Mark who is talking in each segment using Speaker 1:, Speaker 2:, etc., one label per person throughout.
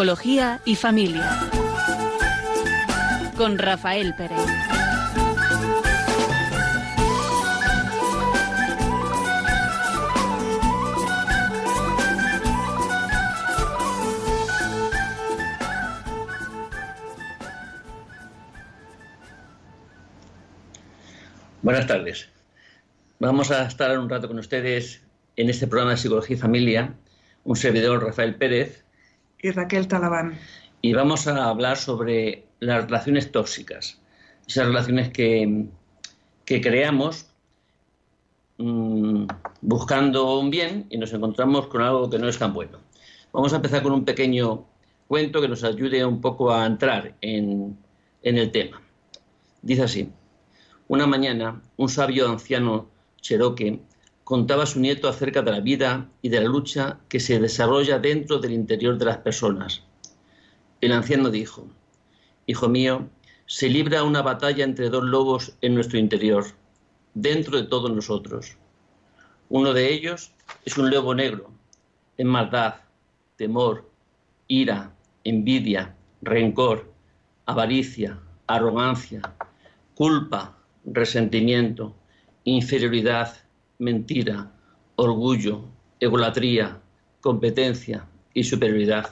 Speaker 1: Psicología y familia. Con Rafael Pérez.
Speaker 2: Buenas tardes. Vamos a estar un rato con ustedes en este programa de Psicología y Familia, un servidor Rafael Pérez
Speaker 3: y Raquel Talabán.
Speaker 2: Y vamos a hablar sobre las relaciones tóxicas, esas relaciones que, que creamos mmm, buscando un bien y nos encontramos con algo que no es tan bueno. Vamos a empezar con un pequeño cuento que nos ayude un poco a entrar en, en el tema. Dice así, una mañana un sabio anciano cherokee contaba su nieto acerca de la vida y de la lucha que se desarrolla dentro del interior de las personas. El anciano dijo, Hijo mío, se libra una batalla entre dos lobos en nuestro interior, dentro de todos nosotros. Uno de ellos es un lobo negro, en maldad, temor, ira, envidia, rencor, avaricia, arrogancia, culpa, resentimiento, inferioridad, mentira, orgullo, egolatría, competencia y superioridad.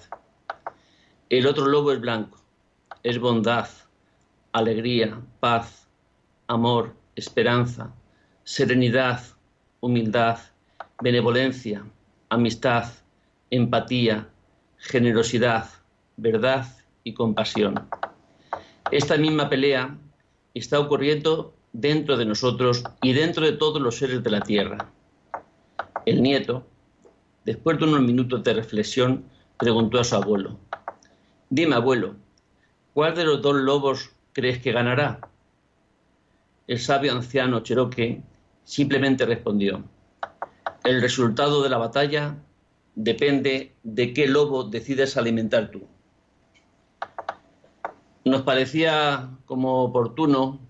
Speaker 2: El otro lobo es blanco, es bondad, alegría, paz, amor, esperanza, serenidad, humildad, benevolencia, amistad, empatía, generosidad, verdad y compasión. Esta misma pelea está ocurriendo dentro de nosotros y dentro de todos los seres de la tierra. El nieto, después de unos minutos de reflexión, preguntó a su abuelo, Dime, abuelo, ¿cuál de los dos lobos crees que ganará? El sabio anciano Cherokee simplemente respondió, el resultado de la batalla depende de qué lobo decides alimentar tú. Nos parecía como oportuno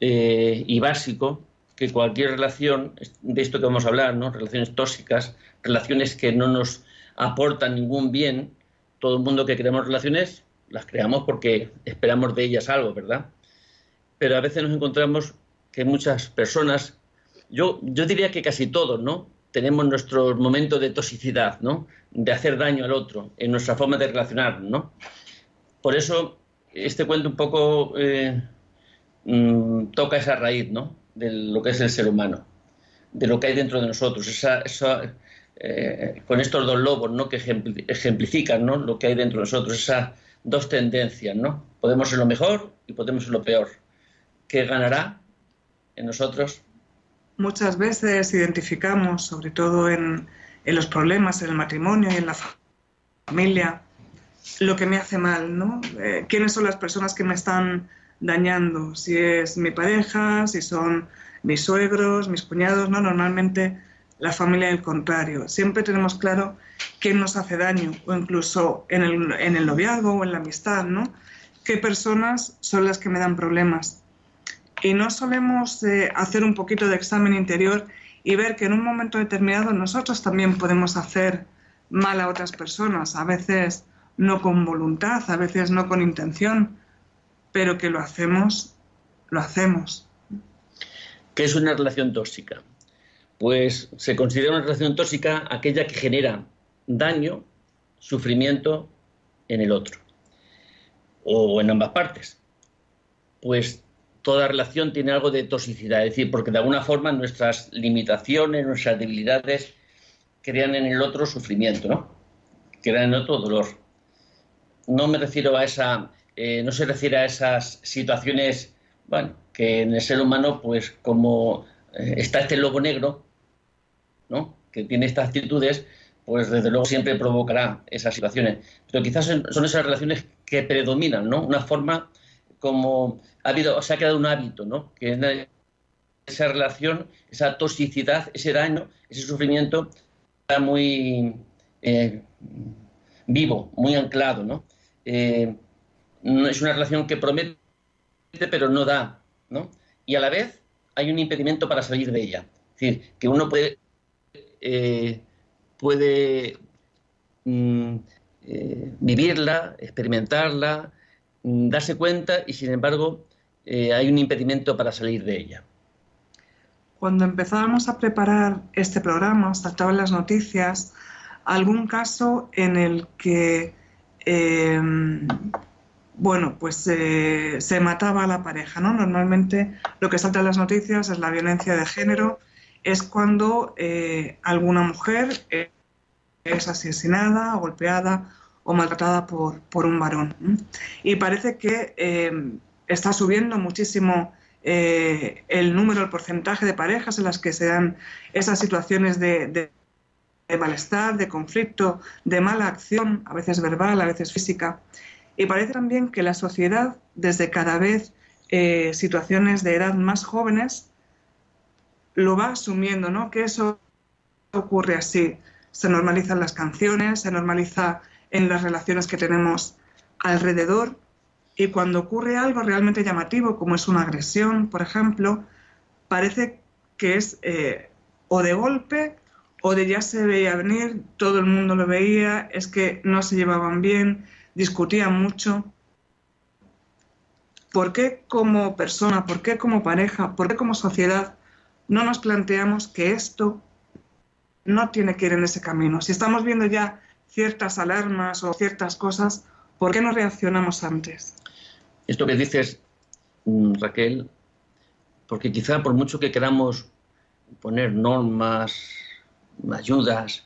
Speaker 2: eh, y básico que cualquier relación, de esto que vamos a hablar, ¿no? relaciones tóxicas, relaciones que no nos aportan ningún bien, todo el mundo que creamos relaciones las creamos porque esperamos de ellas algo, ¿verdad? Pero a veces nos encontramos que muchas personas, yo, yo diría que casi todos, ¿no? Tenemos nuestros momentos de toxicidad, ¿no? De hacer daño al otro en nuestra forma de relacionarnos, ¿no? Por eso, este cuento un poco eh, mmm, toca esa raíz, ¿no? De lo que es el ser humano, de lo que hay dentro de nosotros, esa, esa eh, con estos dos lobos, ¿no? Que ejemplifican, ¿no? Lo que hay dentro de nosotros, esas dos tendencias, ¿no? Podemos ser lo mejor y podemos ser lo peor. ¿Qué ganará en nosotros?
Speaker 3: Muchas veces identificamos, sobre todo en, en los problemas, en el matrimonio y en la familia, lo que me hace mal, ¿no? Eh, ¿Quiénes son las personas que me están dañando, si es mi pareja, si son mis suegros, mis cuñados, no, normalmente la familia del contrario. Siempre tenemos claro quién nos hace daño, o incluso en el, en el noviazgo o en la amistad, ¿no? ¿Qué personas son las que me dan problemas? Y no solemos eh, hacer un poquito de examen interior y ver que en un momento determinado nosotros también podemos hacer mal a otras personas, a veces no con voluntad, a veces no con intención, pero que lo hacemos, lo hacemos.
Speaker 2: ¿Qué es una relación tóxica? Pues se considera una relación tóxica aquella que genera daño, sufrimiento en el otro, o en ambas partes. Pues toda relación tiene algo de toxicidad, es decir, porque de alguna forma nuestras limitaciones, nuestras debilidades crean en el otro sufrimiento, ¿no? Crean en el otro dolor. No me refiero a esa eh, no se refiere a esas situaciones, bueno, que en el ser humano, pues como eh, está este lobo negro, ¿no? Que tiene estas actitudes, pues desde luego siempre provocará esas situaciones. Pero quizás son esas relaciones que predominan, ¿no? Una forma como ha habido, se ha quedado un hábito, ¿no? Que esa relación, esa toxicidad, ese daño, ese sufrimiento está muy eh, vivo, muy anclado, ¿no? No es una relación que promete pero no da, ¿no? Y a la vez hay un impedimento para salir de ella. Es decir, que uno puede, eh, puede mm, eh, vivirla, experimentarla, mm, darse cuenta y sin embargo eh, hay un impedimento para salir de ella.
Speaker 3: Cuando empezábamos a preparar este programa, saltaban las noticias algún caso en el que, bueno, pues se mataba a la pareja, ¿no? Normalmente lo que salta en las noticias es la violencia de género, es cuando eh, alguna mujer eh, es asesinada, golpeada o maltratada por, por un varón. Y parece que está subiendo muchísimo eh, el número, el porcentaje de parejas en las que se dan esas situaciones de, malestar, de conflicto, de mala acción, a veces verbal, a veces física. Y parece también que la sociedad, desde cada vez eh, situaciones de edad más jóvenes, lo va asumiendo, ¿no? Que eso ocurre así. Se normalizan las canciones, se normaliza en las relaciones que tenemos alrededor y cuando ocurre algo realmente llamativo, como es una agresión, por ejemplo, parece que es eh, o de golpe o de ya se veía venir, todo el mundo lo veía, es que no se llevaban bien, discutían mucho. ¿Por qué como persona, por qué como pareja, por qué como sociedad no nos planteamos que esto no tiene que ir en ese camino? Si estamos viendo ya ciertas alarmas o ciertas cosas, ¿por qué no reaccionamos antes?
Speaker 2: Esto que dices, mm, Raquel, porque quizá por mucho que queramos poner normas, ayudas,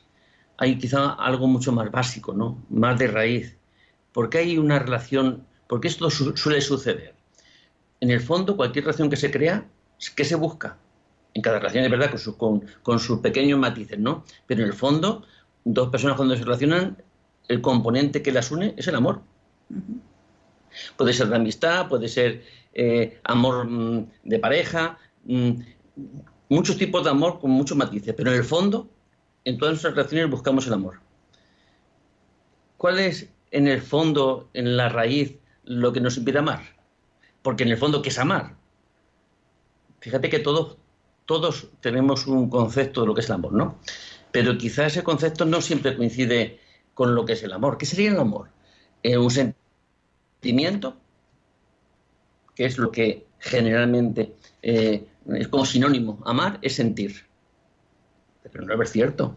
Speaker 2: hay quizá algo mucho más básico, ¿no? Más de raíz. Porque hay una relación, porque esto suele suceder. En el fondo, cualquier relación que se crea, ¿qué se busca? En cada relación, es verdad, con, sus pequeños matices, ¿no? Pero en el fondo, dos personas cuando se relacionan, el componente que las une es el amor. Puede ser de amistad, puede ser eh, amor mm, de pareja, mm, muchos tipos de amor con muchos matices, pero en el fondo, en todas nuestras relaciones buscamos el amor. ¿Cuál es en el fondo, en la raíz, lo que nos impide amar? Porque en el fondo, ¿qué es amar? Fíjate que todos, todos tenemos un concepto de lo que es el amor, ¿no? Pero quizás ese concepto no siempre coincide con lo que es el amor. ¿Qué sería el amor? Eh, un sentimiento, que es lo que generalmente eh, es como sinónimo. Amar es sentir. Pero no es cierto.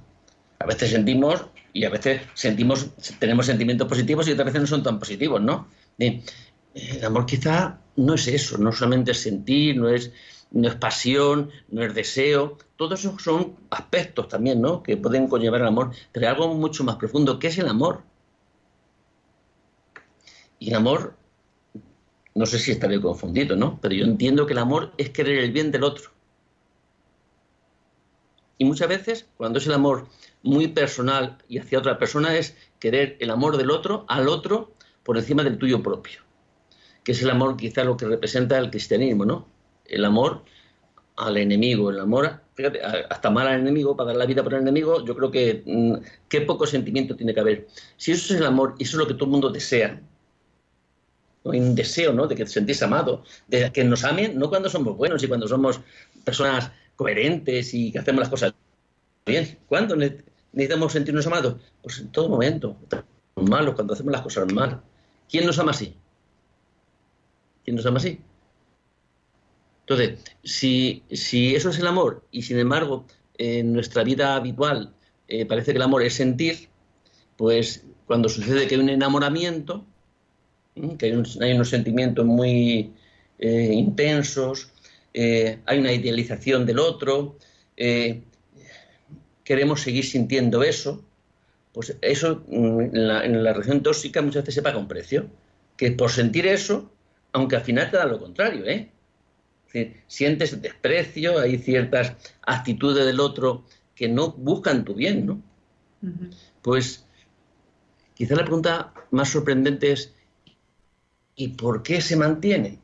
Speaker 2: A veces sentimos y a veces sentimos, tenemos sentimientos positivos y otras veces no son tan positivos, ¿no? el amor quizá no es eso, no solamente es sentir, no es, no es pasión, no es deseo, todos esos son aspectos también, ¿no? Que pueden conllevar el amor, pero algo mucho más profundo, ¿qué es el amor? Y el amor, no sé si estaré confundido, ¿no? Pero yo entiendo que el amor es querer el bien del otro. Y muchas veces, cuando es el amor muy personal y hacia otra persona, es querer el amor del otro al otro por encima del tuyo propio. Que es el amor quizá lo que representa el cristianismo, ¿no? El amor al enemigo, el amor, fíjate, hasta mal al enemigo, pagar la vida por el enemigo, yo creo que mm, qué poco sentimiento tiene que haber. Si eso es el amor y eso es lo que todo el mundo desea, hay un deseo ¿no? de que te sentís amado, de que nos amen, no cuando somos buenos y cuando somos personas coherentes y que hacemos las cosas bien. ¿Cuándo necesitamos sentirnos amados? Pues en todo momento. Malos, cuando hacemos las cosas mal. ¿Quién nos ama así? ¿Quién nos ama así? Entonces, si, si eso es el amor y sin embargo en nuestra vida habitual eh, parece que el amor es sentir, pues cuando sucede que hay un enamoramiento, que hay, unos sentimientos muy eh, intensos, eh, hay una idealización del otro, queremos seguir sintiendo eso, pues eso mm, en la, en la, relación tóxica muchas veces se paga un precio, que por sentir eso, aunque al final te da lo contrario, ¿eh? sientes desprecio, hay ciertas actitudes del otro que no buscan tu bien, ¿no? Pues quizá la pregunta más sorprendente es, ¿Y por qué se mantiene?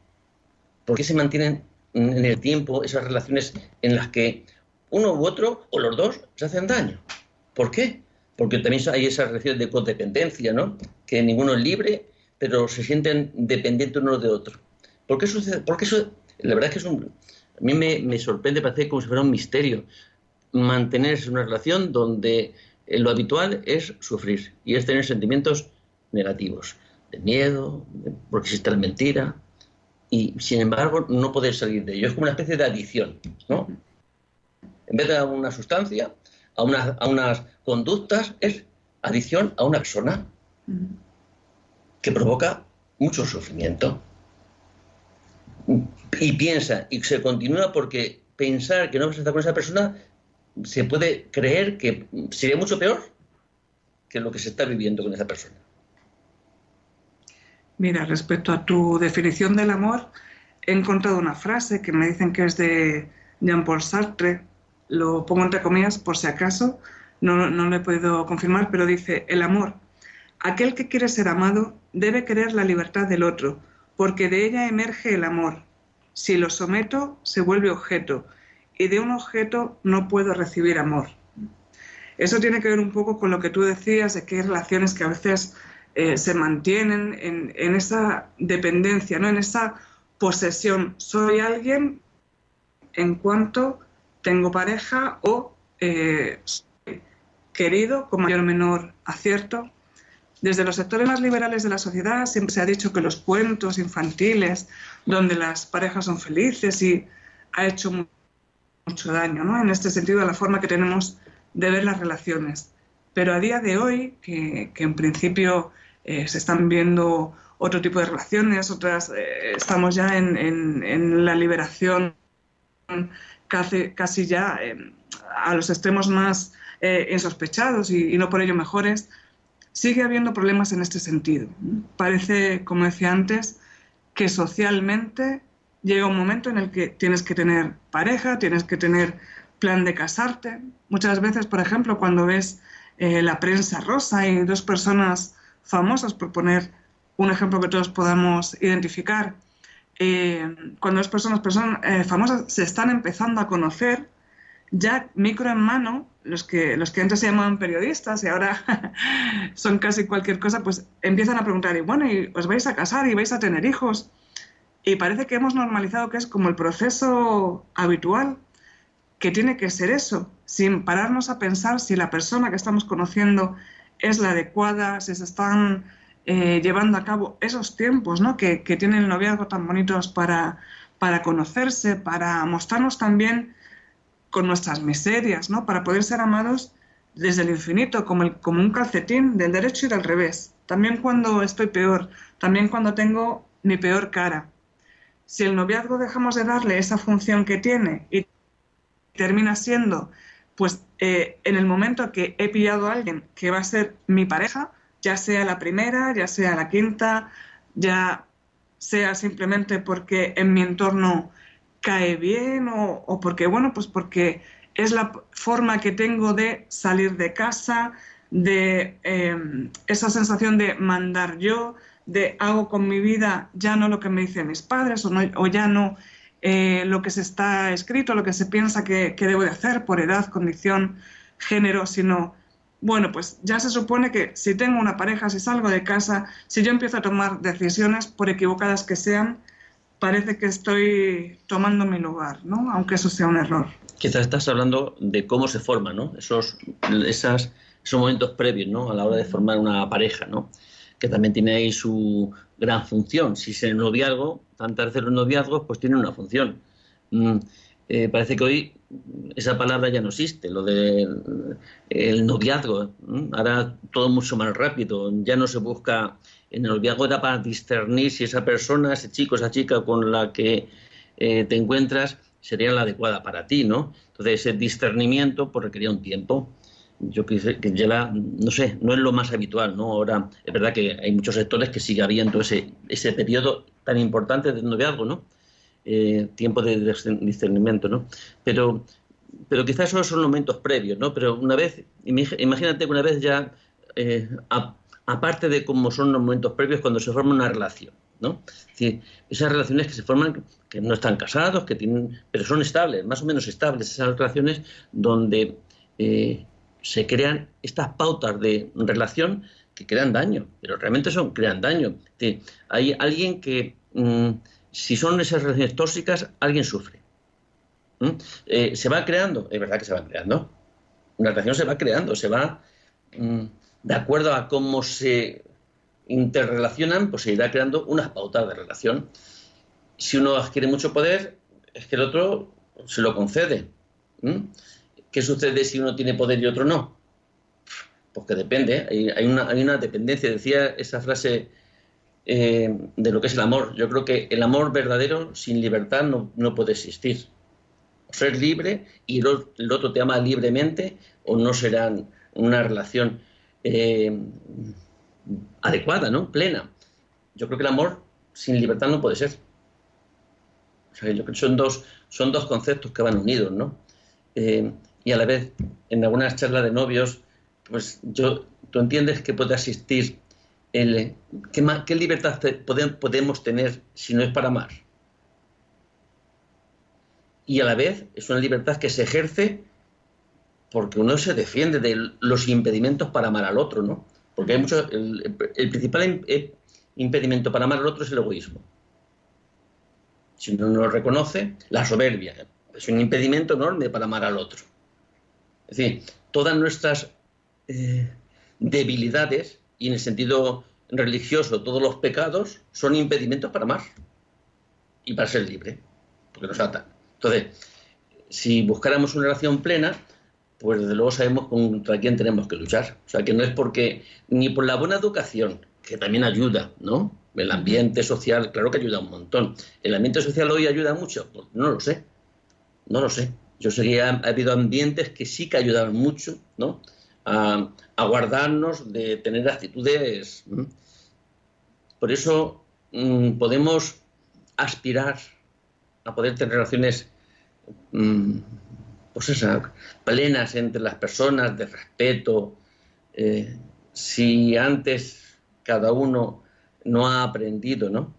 Speaker 2: ¿Por qué se mantienen en el tiempo esas relaciones en las que uno u otro o los dos se hacen daño? ¿Por qué? Porque también hay esas relaciones de codependencia, ¿no? Que ninguno es libre, pero se sienten dependientes uno de otro. ¿Por qué sucede? Porque eso, la verdad es que es a mí me, sorprende, parece como si fuera un misterio mantenerse en una relación donde lo habitual es sufrir y es tener sentimientos negativos, de miedo, porque existe la mentira, y sin embargo no poder salir de ello. Es como una especie de adicción, ¿no? En vez de a una sustancia, a, unas conductas, es adicción a una persona que provoca mucho sufrimiento. Y piensa, y se continúa porque pensar que no vas a estar con esa persona, se puede creer que sería mucho peor que lo que se está viviendo con esa persona.
Speaker 3: Mira, respecto a tu definición del amor, he encontrado una frase que me dicen que es de Jean-Paul Sartre, lo pongo entre comillas por si acaso, no, no lo podido confirmar, pero dice, el amor, aquel que quiere ser amado debe querer la libertad del otro, porque de ella emerge el amor. Si lo someto, se vuelve objeto, y de un objeto no puedo recibir amor. Eso tiene que ver un poco con lo que tú decías de que hay relaciones que a veces eh, se mantienen en, esa dependencia, ¿no? en esa posesión. Soy alguien en cuanto tengo pareja o eh, soy querido con mayor o menor acierto. Desde los sectores más liberales de la sociedad siempre se ha dicho que los cuentos infantiles donde las parejas son felices y ha hecho mucho daño, ¿no? En este sentido, la forma que tenemos de ver las relaciones. Pero a día de hoy, que, en principio eh, se están viendo otro tipo de relaciones, otras, eh, estamos ya en, la liberación casi, casi ya eh, a los extremos más insospechados y, y, no por ello mejores, sigue habiendo problemas en este sentido. Parece, como decía antes, que socialmente llega un momento en el que tienes que tener pareja, tienes que tener plan de casarte. Muchas veces, por ejemplo, cuando ves eh, la prensa rosa y dos personas famosas, por poner un ejemplo que todos podamos identificar, eh, cuando personas, personas eh, famosas se están empezando a conocer, ya micro en mano, los que, los que antes se llamaban periodistas y ahora son casi cualquier cosa, pues empiezan a preguntar, y bueno, ¿y os vais a casar y vais a tener hijos? Y parece que hemos normalizado que es como el proceso habitual que tiene que ser eso, sin pararnos a pensar si la persona que estamos conociendo es la adecuada, si se están eh, llevando a cabo esos tiempos ¿no? que, que tiene el noviazgo tan bonitos para, para conocerse, para mostrarnos también con nuestras miserias, ¿no? para poder ser amados desde el infinito, como un calcetín del derecho y del revés. También cuando estoy peor, también cuando tengo mi peor cara. Si el noviazgo dejamos de darle esa función que tiene y termina siendo, pues eh, en el momento que he pillado a alguien que va a ser mi pareja, ya sea la primera, ya sea la quinta, ya sea simplemente porque en mi entorno cae bien o, porque, bueno, pues porque es la forma que tengo de salir de casa, de em, esa sensación de mandar yo, de hago con mi vida ya no lo que me dicen mis padres o, o ya no eh, lo que se está escrito, lo que se piensa que, debo de hacer por edad, condición, género, sino, bueno, pues ya se supone que si tengo una pareja, si salgo de casa, si yo empiezo a tomar decisiones, por equivocadas que sean, parece que estoy tomando mi lugar, ¿no? Aunque eso sea un error.
Speaker 2: Quizás estás hablando de cómo se forma, ¿no? Esos, esas, momentos previos, ¿no? A la hora de formar una pareja, ¿no? Que también tiene ahí su, gran función. Si es el noviazgo, tantas veces los noviazgos, pues tienen una función. Mm, eh, parece que hoy esa palabra ya no existe, lo del el noviazgo. Ahora todo mucho más rápido, ya no se busca. En el noviazgo era para discernir si esa persona, ese chico, esa chica con la que eh, te encuentras sería la adecuada para ti, ¿no? Entonces ese discernimiento pues requería un tiempo yo que ya no sé, no es lo más habitual, ¿no? Ahora es verdad que hay muchos sectores que sigue habiendo ese, ese periodo tan importante de noviazgo, ¿no? Eh, tiempo de discernimiento, ¿no? Pero, pero quizás esos son momentos previos, ¿no? Pero una vez, imagínate que una vez ya, eh, aparte de cómo son los momentos previos, cuando se forma una relación, ¿no? Esas relaciones que se forman, que no están casados, que tienen, pero son estables, más o menos estables, esas relaciones donde eh, se crean estas pautas de relación que crean daño, pero realmente son crean daño. hay alguien que, mm, si son esas relaciones tóxicas, alguien sufre. Eh, se va creando, es verdad que se va creando. Una relación se va creando, se va mm, de acuerdo a cómo se interrelacionan, pues se irá creando unas pautas de relación. Si uno adquiere mucho poder, es que el otro se lo concede. ¿Qué sucede si uno tiene poder y otro no? Pues que depende, hay una, dependencia. Decía esa frase eh, de lo que es el amor. Yo creo que el amor verdadero sin libertad no, no puede existir. Ser libre y el, otro te ama libremente o no serán una relación eh, adecuada, ¿no? Plena. Yo creo que el amor sin libertad no puede ser. O sea, yo creo que son dos, son dos conceptos que van unidos, ¿no? Eh, y a la vez, en algunas charlas de novios, pues yo, tú entiendes que puede existir el, ¿qué, qué libertad podemos tener si no es para amar? Y a la vez es una libertad que se ejerce porque uno se defiende de los impedimentos para amar al otro, ¿no? Porque hay mucho, el, principal eh, impedimento para amar al otro es el egoísmo. Si uno no lo reconoce, la soberbia es un impedimento enorme para amar al otro. Es decir, todas nuestras eh, debilidades, y en el sentido religioso todos los pecados, son impedimentos para amar y para ser libre, porque nos atan. Entonces, si buscáramos una relación plena, pues desde luego sabemos contra quién tenemos que luchar. O sea, que no es porque, ni por la buena educación, que también ayuda, ¿no? El ambiente social, claro que ayuda un montón. ¿El ambiente social hoy ayuda mucho? Pues no lo sé. No lo sé. Yo sé que ha, habido ambientes que sí que ayudaron mucho, ¿no? A, guardarnos de tener actitudes. Por eso mm, podemos aspirar a poder tener relaciones mm, pues esas, plenas entre las personas, de respeto. Eh, si antes cada uno no ha aprendido, ¿no?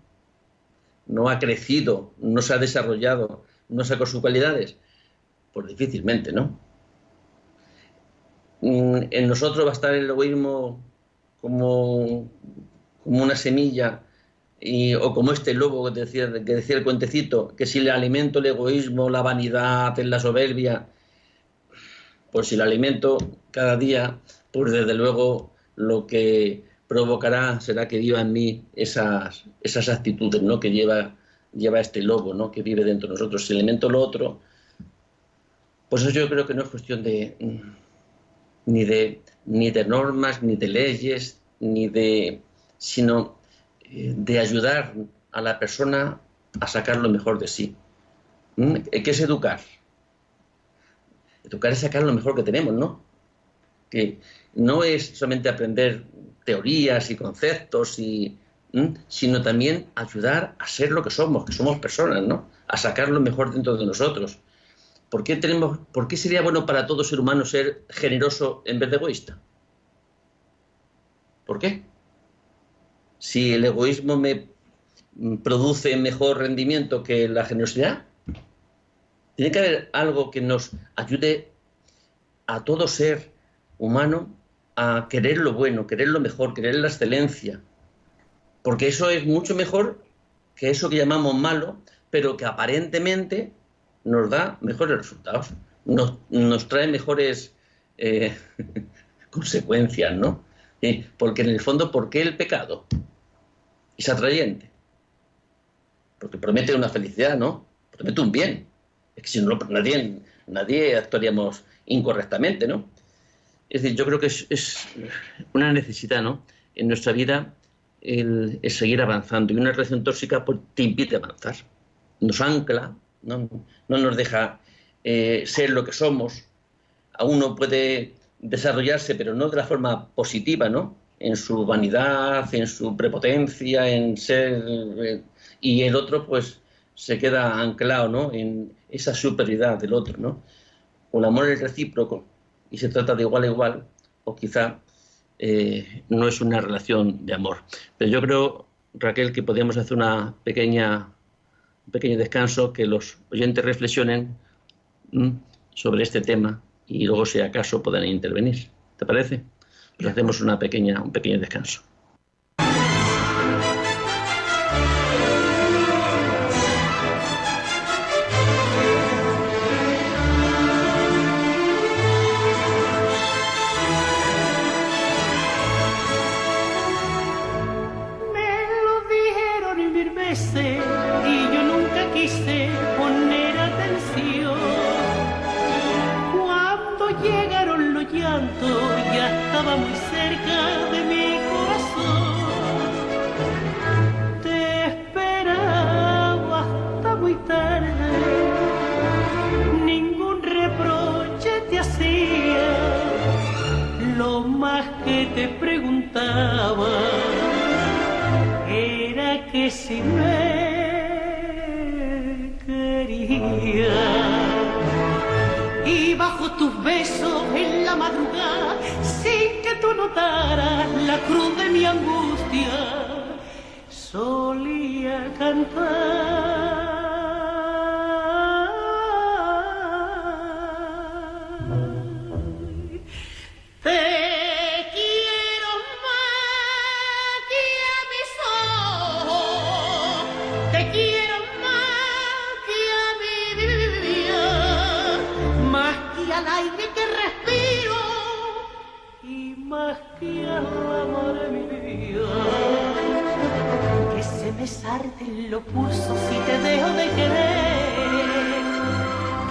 Speaker 2: No ha crecido, no se ha desarrollado, no sacó sus cualidades, pues difícilmente, ¿no? Mm, en nosotros va a estar el egoísmo como, como una semilla o como este lobo que decía, que decía el cuentecito, que si le alimento el egoísmo, la vanidad, la soberbia, pues si le alimento cada día, pues desde luego lo que provocará será que viva en mí esas, esas actitudes ¿no? que lleva, lleva este lobo ¿no? que vive dentro de nosotros. Si alimento lo otro, pues eso yo creo que no es cuestión de ni de ni de normas, ni de leyes, ni de sino de ayudar a la persona a sacar lo mejor de sí. ¿Mm? ¿Qué es educar? Educar es sacar lo mejor que tenemos, ¿no? Que no es solamente aprender teorías y conceptos, y, sino también ayudar a ser lo que somos, que somos personas, ¿no? A sacar lo mejor dentro de nosotros. ¿Por qué, tenemos, ¿Por qué sería bueno para todo ser humano ser generoso en vez de egoísta? ¿Por qué? si el egoísmo me produce mejor rendimiento que la generosidad? Tiene que haber algo que nos ayude a todo ser humano a querer lo bueno, querer lo mejor, querer la excelencia. Porque eso es mucho mejor que eso que llamamos malo, pero que aparentemente nos da mejores resultados, nos, trae mejores eh, consecuencias, ¿no? Porque en el fondo, ¿por qué el pecado? es atrayente. Porque promete una felicidad, ¿no? Promete un bien. Es que si no, nadie, nadie actuaríamos incorrectamente, ¿no? Es decir, yo creo que es, una necesidad, ¿no? En nuestra vida el, seguir avanzando. Y una relación tóxica pues, te impide avanzar. Nos ancla, no, no nos deja eh, ser lo que somos. A uno puede desarrollarse, pero no de la forma positiva, ¿no? en su vanidad, en su prepotencia, en ser... Eh, y el otro pues se queda anclado ¿no? en esa superioridad del otro. ¿no? O el amor es recíproco y se trata de igual a igual, o quizá eh, no es una relación de amor. Pero yo creo, Raquel, que podríamos hacer una pequeña, un pequeño descanso, que los oyentes reflexionen sobre este tema y luego, si acaso, puedan intervenir. ¿Te parece? Pero hacemos una pequeña, un pequeño descanso.
Speaker 4: La cruz de mi angustia, solía cantar. En los pulsos si te dejo de querer,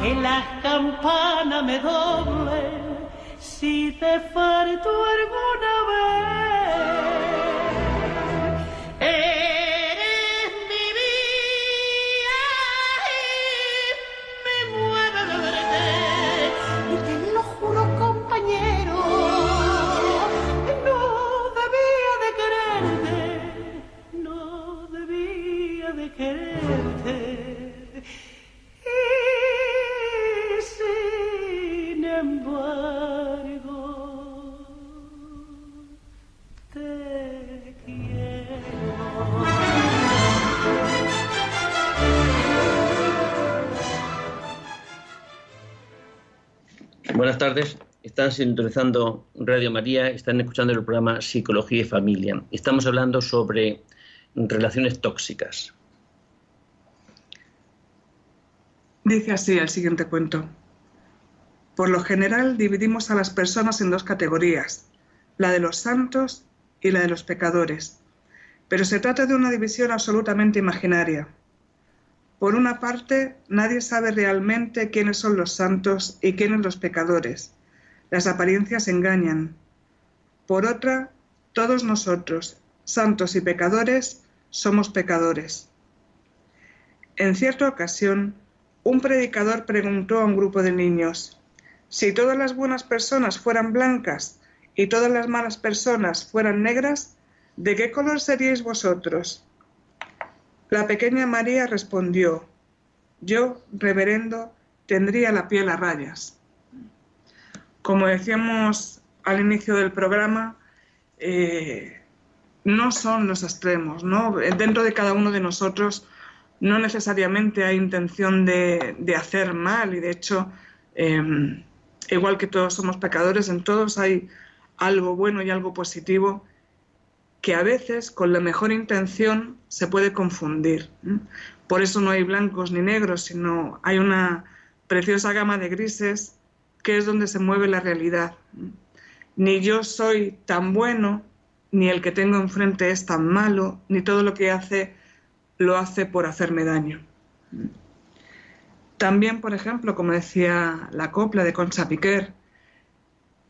Speaker 4: que las campanas me doblen si te falto alguna
Speaker 2: Están sintonizando Radio María, están escuchando el programa Psicología y Familia. Estamos hablando sobre relaciones tóxicas.
Speaker 3: Dice así el siguiente cuento. Por lo general dividimos a las personas en dos categorías, la de los santos y la de los pecadores, pero se trata de una división absolutamente imaginaria. Por una parte, nadie sabe realmente quiénes son los santos y quiénes los pecadores. Las apariencias engañan. Por otra, todos nosotros, santos y pecadores, somos pecadores. En cierta ocasión, un predicador preguntó a un grupo de niños, si todas las buenas personas fueran blancas y todas las malas personas fueran negras, ¿de qué color seríais vosotros? La pequeña María respondió, yo, reverendo, tendría la piel a rayas. Como decíamos al inicio del programa, eh, no son los extremos, ¿no? Dentro de cada uno de nosotros no necesariamente hay intención de, hacer mal y de hecho, em, igual que todos somos pecadores, en todos hay algo bueno y algo positivo que a veces con la mejor intención se puede confundir. Por eso no hay blancos ni negros, sino hay una preciosa gama de grises que es donde se mueve la realidad. Ni yo soy tan bueno, ni el que tengo enfrente es tan malo, ni todo lo que hace lo hace por hacerme daño. También, por ejemplo, como decía la copla de Concha Piquer,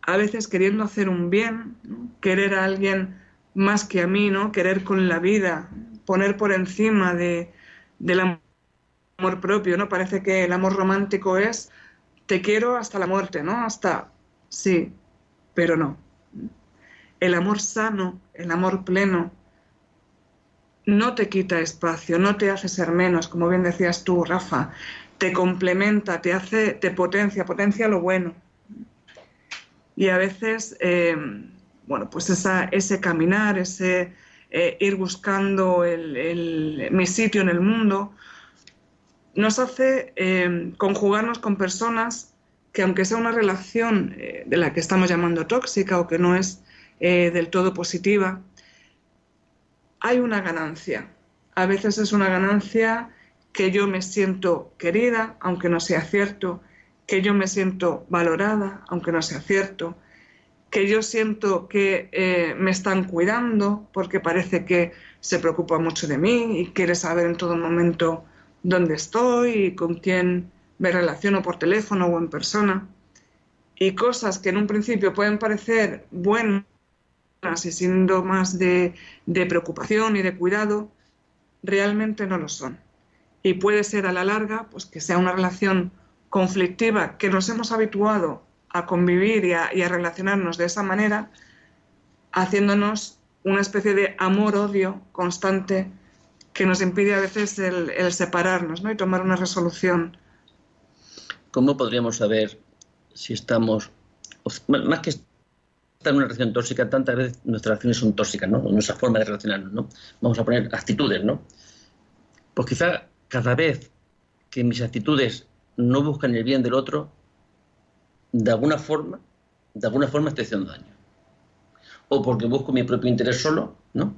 Speaker 3: a veces queriendo hacer un bien, querer a alguien más que a mí, ¿no? Querer con la vida, poner por encima de, del amor propio, ¿no? Parece que el amor romántico es te quiero hasta la muerte, ¿no? Hasta sí, pero no. El amor sano, el amor pleno, no te quita espacio, no te hace ser menos, como bien decías tú, Rafa, te complementa, te hace, te potencia, potencia lo bueno. Y a veces eh, bueno, pues ese caminar, ese eh, ir buscando mi sitio en el mundo, nos hace eh, conjugarnos con personas que aunque sea una relación eh, de la que estamos llamando tóxica o que no es del todo positiva, hay una ganancia. A veces es una ganancia que yo me siento querida, aunque no sea cierto, que yo me siento valorada, aunque no sea cierto, que yo siento que eh, me están cuidando porque parece que se preocupa mucho de mí y quiere saber en todo momento dónde estoy y con quién me relaciono por teléfono o en persona. y cosas que en un principio pueden parecer buenas y siendo más de, de preocupación y de cuidado, realmente no lo son. Y puede ser a la larga pues, que sea una relación conflictiva que nos hemos habituado a convivir y a, y relacionarnos de esa manera, haciéndonos una especie de amor-odio constante que nos impide a veces el, el separarnos ¿no? y tomar una resolución.
Speaker 2: ¿Cómo podríamos saber si estamos, más que estar en una relación tóxica, tantas veces nuestras relaciones son tóxicas, ¿no? Nuestra forma de relacionarnos, ¿no? Vamos a poner actitudes, ¿no? Pues quizá cada vez que mis actitudes no buscan el bien del otro, de alguna forma, de alguna forma estoy haciendo daño. O porque busco mi propio interés solo, ¿no?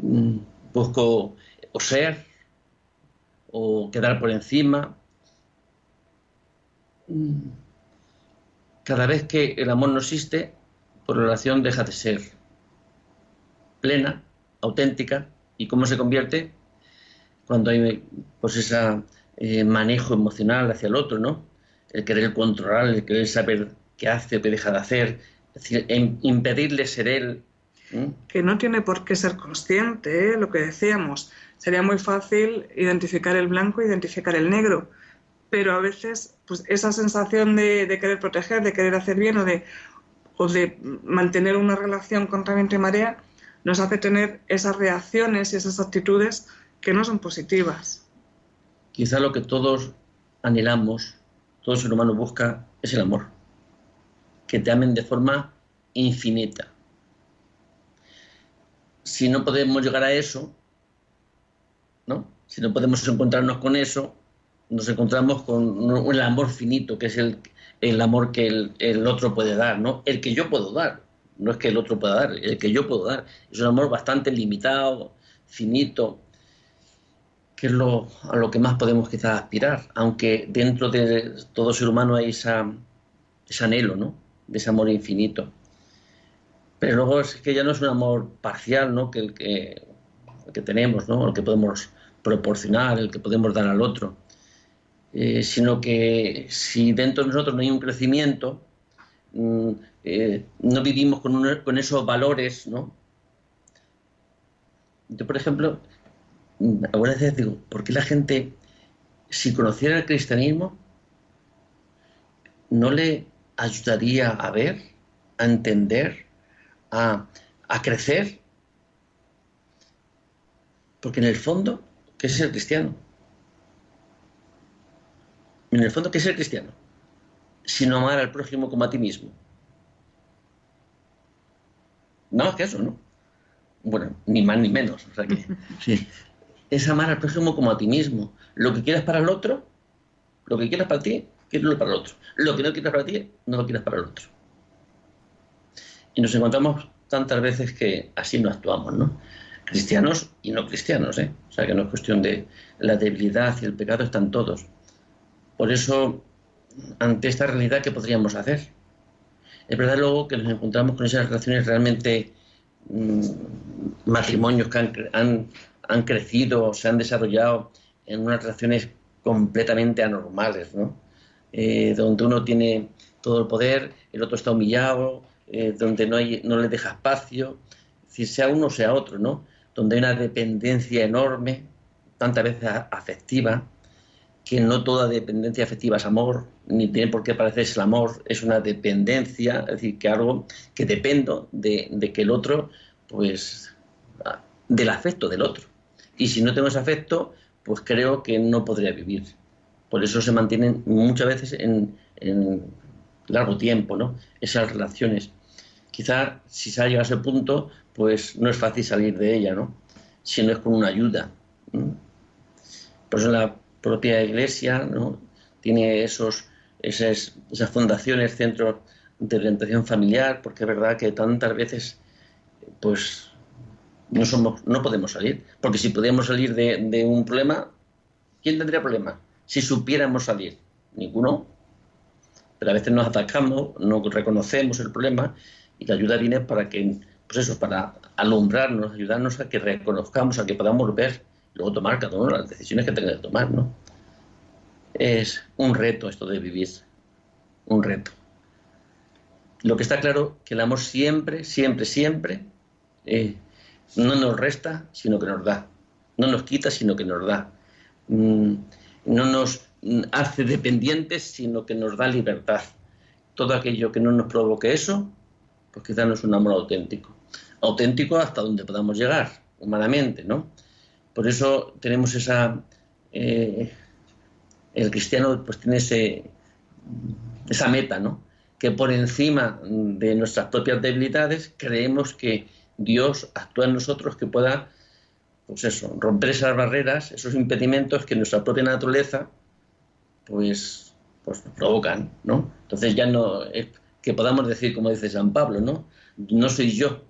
Speaker 2: Mm, busco o ser, o quedar por encima. Mm, cada vez que el amor no existe, por la relación deja de ser plena, auténtica, y cómo se convierte cuando hay pues ese eh, manejo emocional hacia el otro, ¿no? El querer controlar, el querer saber qué hace o qué deja de hacer, es decir, impedirle ser él.
Speaker 3: Que no tiene por qué ser consciente, ¿eh? lo que decíamos. Sería muy fácil identificar el blanco, identificar el negro, pero a veces pues esa sensación de, de querer proteger, de querer hacer bien o de, o de mantener una relación contra viento y marea nos hace tener esas reacciones y esas actitudes que no son positivas.
Speaker 2: Quizá lo que todos anhelamos, todo ser humano busca, es el amor. Que te amen de forma infinita. Si no podemos llegar a eso, ¿no? Si no podemos encontrarnos con eso, nos encontramos con el amor finito, que es el, el amor que el, el, otro puede dar, ¿no? El que yo puedo dar. No es que el otro pueda dar, el que yo puedo dar. Es un amor bastante limitado, finito, que es lo, a lo que más podemos quizás aspirar, aunque dentro de todo ser humano hay ese anhelo, ¿no? De ese amor infinito. Pero luego es que ya no es un amor parcial, ¿no? Que el que, tenemos, ¿no? El que podemos proporcionar, el que podemos dar al otro. Eh, sino que si dentro de nosotros no hay un crecimiento, mm, eh, no vivimos con, con esos valores, ¿no? Yo, por ejemplo, algunas veces digo, ¿por qué la gente, si conociera el cristianismo, no le ayudaría a ver, a entender, a, a crecer? Porque en el fondo, ¿qué es el cristiano? En el fondo, ¿qué es el cristiano? Sino amar al prójimo como a ti mismo. Nada más que eso, ¿no? Bueno, ni más ni menos. O sea que, sí es amar al prójimo como a ti mismo. Lo que quieras para el otro, lo que quieras para ti, quieres para el otro. Lo que no quieras para ti, no lo quieras para el otro. Y nos encontramos tantas veces que así no actuamos, ¿no? Cristianos y no cristianos, ¿eh? O sea, que no es cuestión de la debilidad y el pecado, están todos. Por eso, ante esta realidad, ¿qué podríamos hacer? Es verdad luego que nos encontramos con esas relaciones realmente mmm, matrimonios que han, han han crecido, se han desarrollado en unas relaciones completamente anormales, ¿no? Eh, donde uno tiene todo el poder, el otro está humillado, eh, donde no, hay, no le deja espacio, si sea uno o sea otro, ¿no? Donde hay una dependencia enorme, tantas veces afectiva, que no toda dependencia afectiva es amor, ni tiene por qué parecerse el amor, es una dependencia, es decir, que algo que dependo de, de que el otro, pues, del afecto del otro. Y si no tengo ese afecto, pues creo que no podría vivir. Por eso se mantienen muchas veces en, largo tiempo, ¿no? Esas relaciones. Quizá si se a ese punto, pues no es fácil salir de ella, ¿no? Si no es con una ayuda. Por eso la propia iglesia, ¿no? Tiene esos, esas, esas fundaciones, centros de orientación familiar, porque es verdad que tantas veces, pues no, somos, no podemos salir. Porque si pudiéramos salir de, un problema, ¿quién tendría problema? Si supiéramos salir, ninguno. Pero a veces nos atacamos, no reconocemos el problema y la ayuda viene para que, pues eso, para alumbrarnos, ayudarnos a que reconozcamos, a que podamos ver, luego tomar cada uno las decisiones que tenga que tomar, ¿no? Es un reto esto de vivir un reto. Lo que está claro que el amor siempre, siempre, siempre eh, no nos resta, sino que nos da. No nos quita, sino que nos da. Mm, no nos hace dependientes, sino que nos da libertad. Todo aquello que no nos provoque eso, pues quizá no es un amor auténtico. Auténtico hasta donde podamos llegar, humanamente, ¿no? Por eso tenemos esa... Eh, el cristiano pues tiene ese, esa meta, ¿no? Que por encima de nuestras propias debilidades creemos que Dios actúa en nosotros que pueda, pues eso, romper esas barreras, esos impedimentos que nuestra propia naturaleza, pues, pues provocan, ¿no? Entonces ya no es que podamos decir, como dice San Pablo, ¿no? No soy yo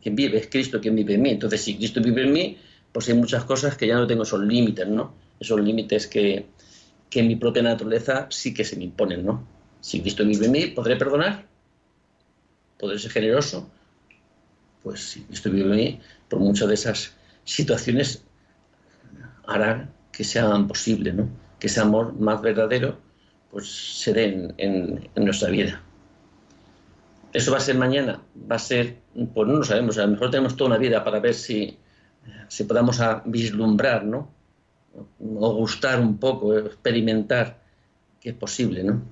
Speaker 2: quien vive, es Cristo quien vive en mí. Entonces, si Cristo vive en mí, pues hay muchas cosas que ya no tengo esos límites, ¿no? Esos límites que, que en mi propia naturaleza sí que se me imponen, ¿no? Si Cristo vive en mí, ¿podré perdonar? ¿Podré ser generoso? Pues en mí, por muchas de esas situaciones hará que sean posible, ¿no? Que ese amor más verdadero pues se dé en, nuestra vida. ¿Eso va a ser mañana? Va a ser, pues no lo sabemos, a lo mejor tenemos toda una vida para ver si, si podamos vislumbrar, ¿no? o gustar un poco, experimentar que es posible, ¿no?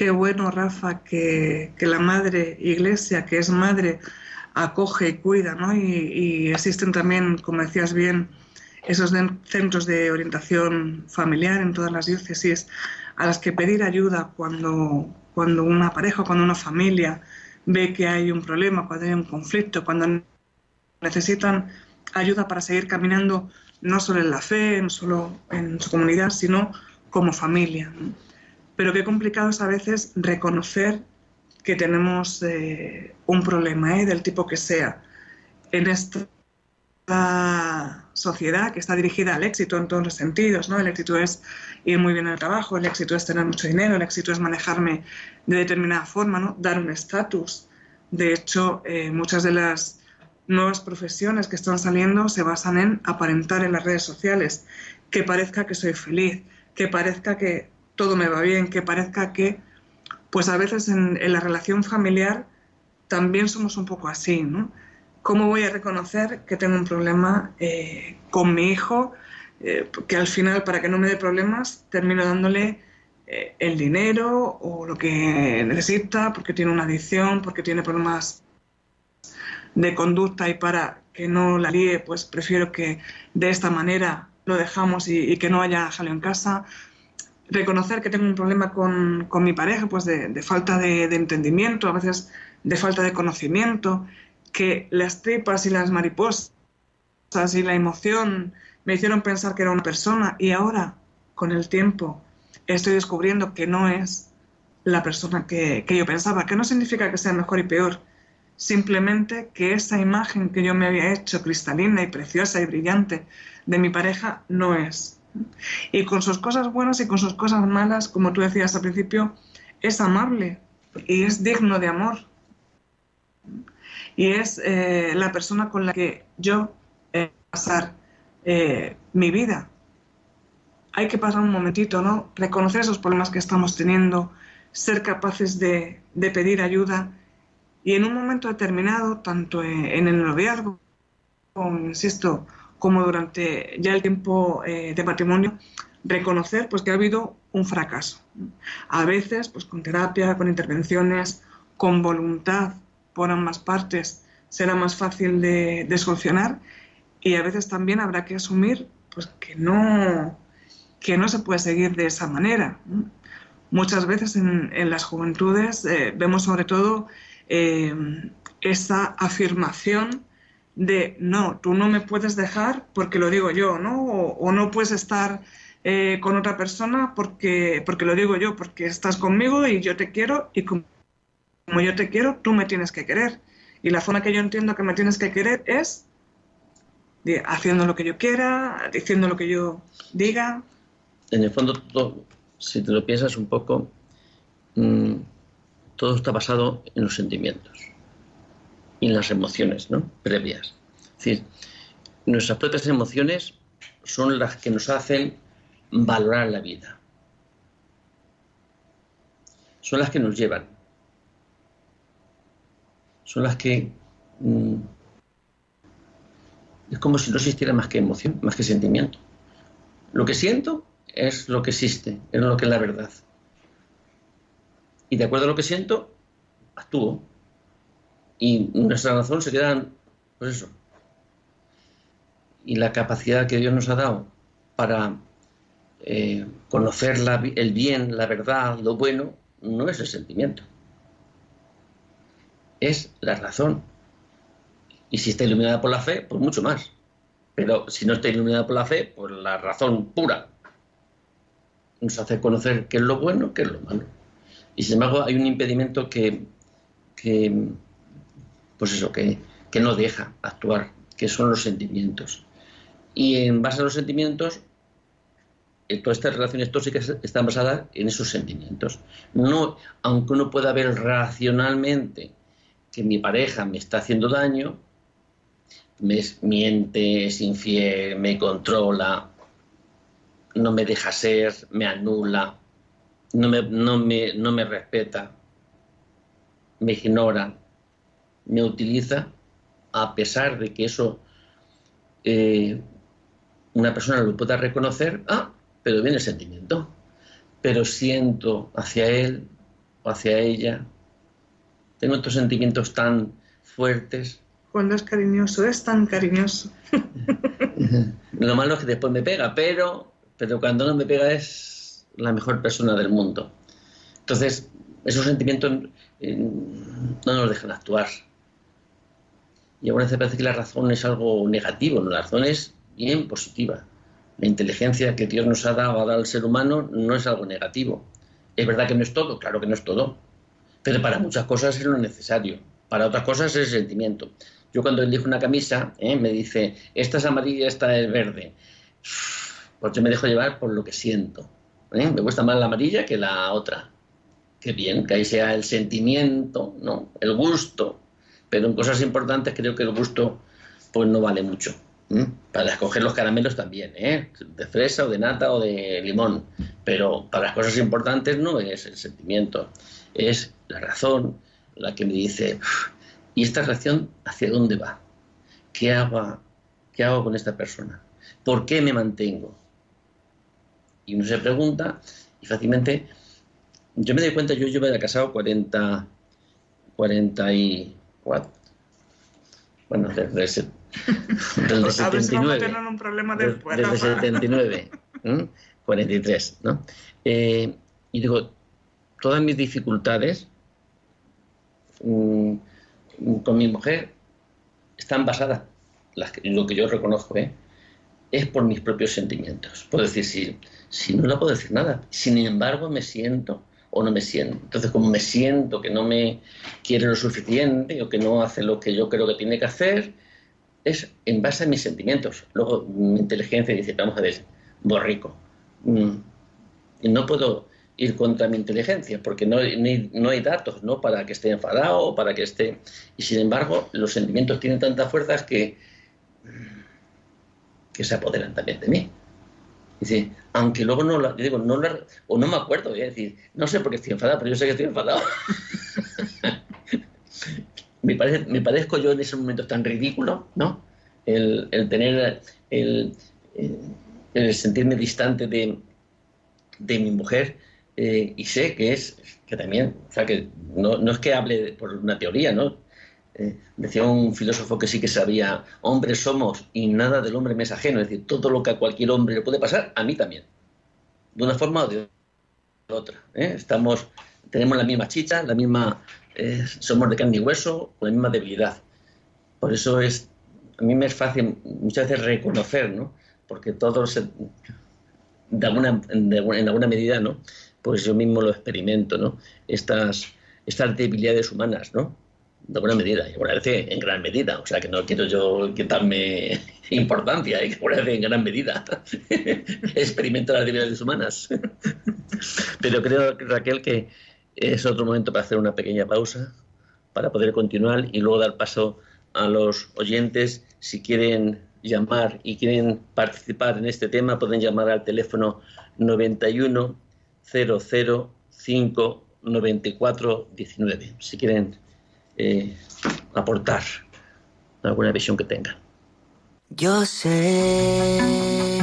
Speaker 3: Qué bueno, Rafa, que, la madre iglesia, que es madre, acoge y cuida, ¿no? Y, existen también, como decías bien, esos centros de orientación familiar en todas las diócesis a las que pedir ayuda cuando, cuando una pareja, cuando una familia ve que hay un problema, cuando hay un conflicto, cuando necesitan ayuda para seguir caminando no solo en la fe, no solo en su comunidad, sino como familia. Pero qué complicado es a veces reconocer que tenemos eh, un problema, ¿eh? del tipo que sea, en esta sociedad que está dirigida al éxito en todos los sentidos, ¿no? El éxito es ir muy bien en el trabajo, el éxito es tener mucho dinero, el éxito es manejarme de determinada forma, ¿no? Dar un estatus. De hecho, eh, muchas de las nuevas profesiones que están saliendo se basan en aparentar en las redes sociales, que parezca que soy feliz, que parezca que todo me va bien, que parezca que, pues a veces en, la relación familiar también somos un poco así, ¿no? ¿Cómo voy a reconocer que tengo un problema eh, con mi hijo? Eh, que al final, para que no me dé problemas, termino dándole eh, el dinero o lo que necesita, porque tiene una adicción, porque tiene problemas de conducta y para que no la líe, pues prefiero que de esta manera lo dejamos y, que no haya jaleo en casa. Reconocer que tengo un problema con, mi pareja, pues de, falta de, entendimiento, a veces de falta de conocimiento, que las tripas y las mariposas y la emoción me hicieron pensar que era una persona y ahora, con el tiempo, estoy descubriendo que no es la persona que, que yo pensaba, que no significa que sea mejor y peor, simplemente que esa imagen que yo me había hecho cristalina y preciosa y brillante de mi pareja no es. Y con sus cosas buenas y con sus cosas malas, como tú decías al principio, es amable y es digno de amor. Y es eh, la persona con la que yo he pasar eh, mi vida. Hay que pasar un momentito, ¿no? Reconocer esos problemas que estamos teniendo, ser capaces de, de pedir ayuda y en un momento determinado, tanto en el noviazgo, insisto, como durante ya el tiempo eh, de matrimonio, reconocer pues que ha habido un fracaso. A veces, pues con terapia, con intervenciones, con voluntad por ambas partes, será más fácil de, solucionar y a veces también habrá que asumir pues que no, que no se puede seguir de esa manera. Muchas veces en, las juventudes eh, vemos sobre todo eh, esa afirmación de no, tú no me puedes dejar porque lo digo yo, ¿no? O, no puedes estar eh, con otra persona porque, porque lo digo yo, porque estás conmigo y yo te quiero y como, yo te quiero, tú me tienes que querer. Y la forma que yo entiendo que me tienes que querer es haciendo lo que yo quiera, diciendo lo que yo diga.
Speaker 2: En el fondo, si te lo piensas un poco, mm, todo está basado en los sentimientos y en las emociones ¿no? previas. Es decir, nuestras propias emociones son las que nos hacen valorar la vida. son las que nos llevan. Son las que... Mm, es como si no existiera más que emoción, más que sentimiento. Lo que siento es lo que existe, es lo que es la verdad. Y de acuerdo a lo que siento, actúo. Y nuestra razón se queda, pues eso. Y la capacidad que Dios nos ha dado para eh, conocer el bien, la verdad, lo bueno, no es el sentimiento. Es la razón. Y si está iluminada por la fe, pues mucho más. Pero si no está iluminada por la fe, pues la razón pura nos hace conocer qué es lo bueno, qué es lo malo. Y sin embargo hay un impedimento que, pues eso, que, que no deja actuar, que son los sentimientos. Y en base a los sentimientos, eh, todas estas relaciones tóxicas están basadas en esos sentimientos. No, aunque uno pueda ver racionalmente que mi pareja me está haciendo daño, me miente, es infiel, me controla, no me deja ser, me anula, no me, no me, no me respeta, me ignora, me utiliza, a pesar de que eso eh, una persona lo pueda reconocer, ah, pero viene el sentimiento, pero siento hacia él o hacia ella, tengo estos sentimientos tan fuertes.
Speaker 3: Cuando es cariñoso, es tan cariñoso.
Speaker 2: Lo malo es que después me pega, pero, pero cuando no me pega es la mejor persona del mundo. Entonces, esos sentimientos eh, no nos dejan actuar. Y algunas veces parece que la razón es algo negativo, ¿no? la razón es bien positiva. La inteligencia que Dios nos ha dado, al ser humano no es algo negativo. Es verdad que no es todo, claro que no es todo, pero para muchas cosas es lo necesario, para otras cosas es el sentimiento. Yo cuando elijo una camisa, ¿eh? me dice, esta es amarilla, esta es verde. Pues yo me dejo llevar por lo que siento. ¿eh? Me gusta más la amarilla que la otra. Qué bien, que ahí sea el sentimiento, ¿no? El gusto. Pero en cosas importantes creo que el gusto pues no vale mucho. Para escoger los caramelos también, ¿eh? de fresa o de nata o de limón. Pero para las cosas importantes no es el sentimiento, es la razón la que me dice, ¿y esta reacción hacia dónde va? ¿Qué hago, ¿Qué hago con esta persona? ¿Por qué me mantengo? Y uno se pregunta y fácilmente, yo me doy cuenta, yo llevo casado 40, 44, bueno, desde, el 79.
Speaker 3: A un problema después.
Speaker 2: Desde, 79, 43, ¿no? Eh, y digo, todas mis dificultades mm, con mi mujer están basadas, en lo que yo reconozco, ¿eh? es por mis propios sentimientos. Puedo decir, si, si no la puedo decir nada, sin embargo me siento o no me siento. Entonces, como me siento que no me quiere lo suficiente o que no hace lo que yo creo que tiene que hacer, es en base a mis sentimientos. Luego mi inteligencia dice, vamos a ver, borrico. Mm, y no puedo ir contra mi inteligencia porque no, no hay datos ¿no? para que esté enfadado o para que esté... Y sin embargo, los sentimientos tienen tantas fuerzas que, que se apoderan también de mí. Dice, aunque luego no la, digo, no la, o no me acuerdo, voy a decir, no sé por qué estoy enfadado, pero yo sé que estoy enfadado. me, parece, me parezco yo en ese momento tan ridículo, ¿no? El, tener, el, el, sentirme distante de, de mi mujer eh, y sé que es, que también, o sea, que no, no es que hable por una teoría, ¿no? Eh, decía un filósofo que sí que sabía, hombres somos y nada del hombre me es ajeno, es decir, todo lo que a cualquier hombre le puede pasar, a mí también, de una forma o de otra. ¿eh? Estamos, tenemos la misma chicha, la misma, eh, somos de carne y hueso, la misma debilidad. Por eso es, a mí me es fácil muchas veces reconocer, ¿no? Porque todos, en alguna medida, ¿no? Pues yo mismo lo experimento, ¿no? Estas, estas debilidades humanas, ¿no? De alguna medida, y agradece en gran medida. O sea, que no quiero yo quitarme importancia, y que agradece en gran medida. Experimento las debilidades humanas. Pero creo, Raquel, que es otro momento para hacer una pequeña pausa, para poder continuar y luego dar paso a los oyentes. Si quieren llamar y quieren participar en este tema, pueden llamar al teléfono 91 00 9419, si quieren eh, aportar alguna visión que tengan.
Speaker 5: Yo sé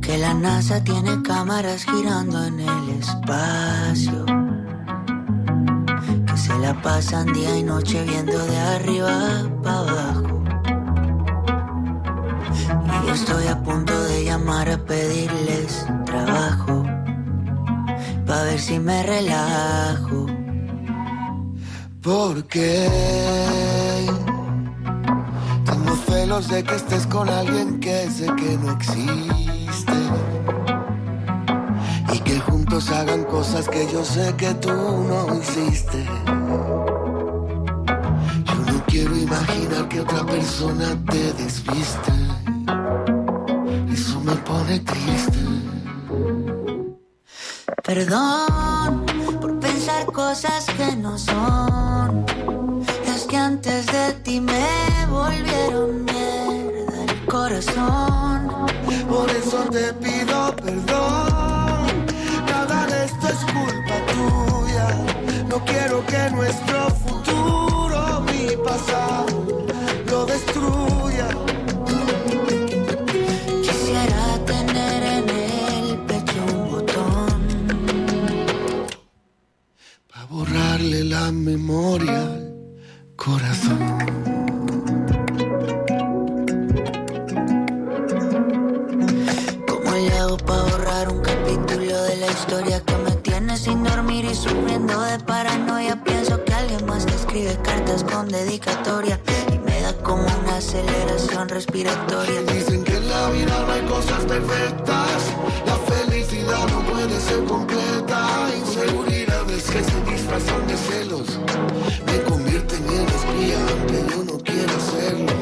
Speaker 5: que la NASA tiene cámaras girando en el espacio, que se la pasan día y noche viendo de arriba para abajo. Y estoy a punto de llamar a pedirles trabajo, para ver si me relajo.
Speaker 6: Porque tengo celos de que estés con alguien que sé que no existe. Y que juntos hagan cosas que yo sé que tú no hiciste. Yo no quiero imaginar que otra persona te desviste. Eso me pone triste.
Speaker 5: Perdón por cosas que no son. Es que antes de ti me volvieron mierda el corazón.
Speaker 6: Por eso te pido perdón. Nada de esto es culpa tuya. No quiero que nuestro futuro, mi pasado, memoria corazón.
Speaker 5: ¿Cómo le hago para borrar un capítulo de la historia que me tiene sin dormir y sufriendo de paranoia? Pienso que alguien más te escribe cartas con dedicatoria y me da como una aceleración respiratoria.
Speaker 6: Dicen que en la vida no hay cosas perfectas. La felicidad no puede ser completa. Inseguridades que se disfrazan de celos me convierten en espía aunque yo no quiera serlo.